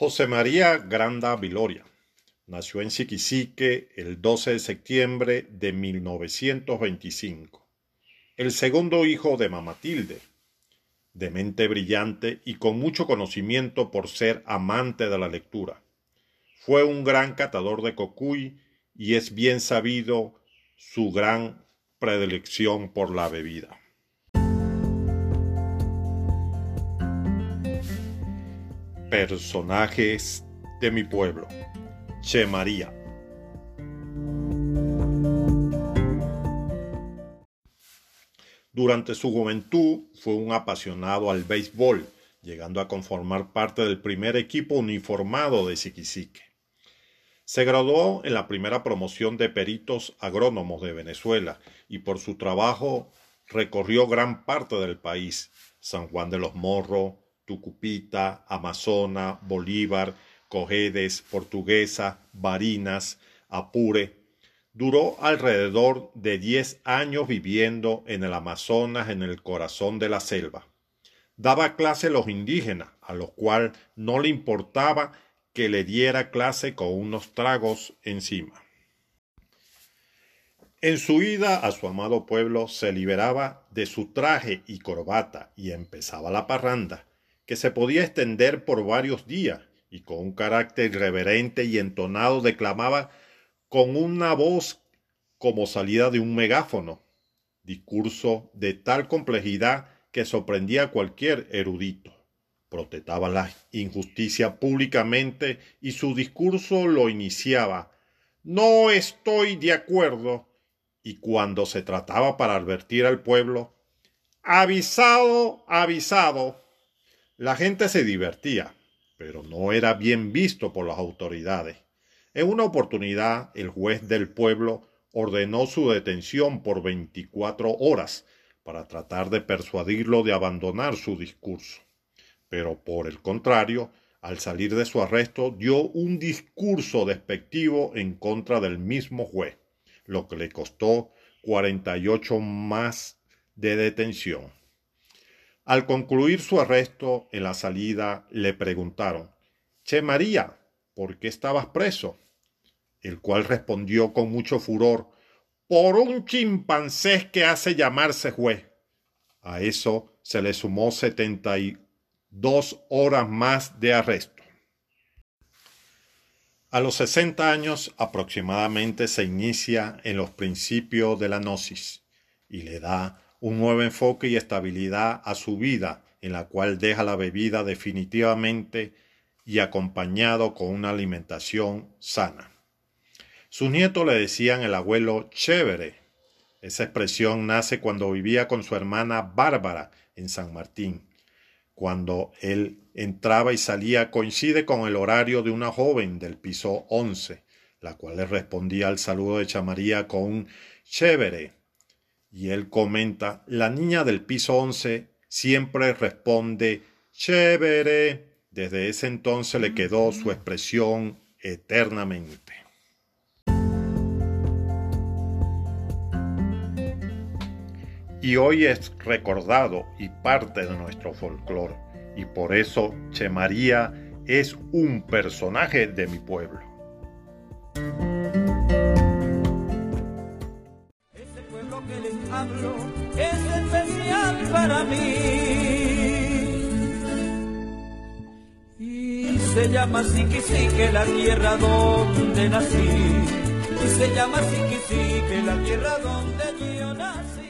José María Granda Viloria nació en Siquisique el 12 de septiembre de 1925, el segundo hijo de Mamatilde, de mente brillante y con mucho conocimiento por ser amante de la lectura. Fue un gran catador de cocuy y es bien sabido su gran predilección por la bebida. Personajes de mi pueblo. Che María. Durante su juventud fue un apasionado al béisbol, llegando a conformar parte del primer equipo uniformado de Siquisique. Se graduó en la primera promoción de peritos agrónomos de Venezuela y por su trabajo recorrió gran parte del país, San Juan de los Morros, Tucupita, Amazona, Bolívar, Cojedes, Portuguesa, Barinas, Apure. Duró alrededor de diez años viviendo en el Amazonas, en el corazón de la selva. Daba clase a los indígenas, a los cuales no le importaba que le diera clase con unos tragos encima. En su ida a su amado pueblo se liberaba de su traje y corbata y empezaba la parranda, que se podía extender por varios días, y con un carácter reverente y entonado declamaba con una voz como salida de un megáfono, discurso de tal complejidad que sorprendía a cualquier erudito. Protestaba la injusticia públicamente y su discurso lo iniciaba No estoy de acuerdo y cuando se trataba para advertir al pueblo Avisado, avisado la gente se divertía, pero no era bien visto por las autoridades. En una oportunidad, el juez del pueblo ordenó su detención por veinticuatro horas para tratar de persuadirlo de abandonar su discurso. Pero por el contrario, al salir de su arresto, dio un discurso despectivo en contra del mismo juez, lo que le costó cuarenta y ocho más de detención. Al concluir su arresto en la salida le preguntaron, Che María, ¿por qué estabas preso? El cual respondió con mucho furor, por un chimpancé que hace llamarse juez. A eso se le sumó setenta y dos horas más de arresto. A los sesenta años aproximadamente se inicia en los principios de la gnosis y le da un nuevo enfoque y estabilidad a su vida, en la cual deja la bebida definitivamente y acompañado con una alimentación sana. Sus nietos le decían el abuelo chévere. Esa expresión nace cuando vivía con su hermana Bárbara en San Martín. Cuando él entraba y salía coincide con el horario de una joven del piso once, la cual le respondía al saludo de Chamaría con un chévere y él comenta, la niña del piso 11 siempre responde chévere. Desde ese entonces le quedó su expresión eternamente. Y hoy es recordado y parte de nuestro folclore. Y por eso Che María es un personaje de mi pueblo. Es especial para mí. Y se llama que la tierra donde nací. Y se llama que la tierra donde yo nací.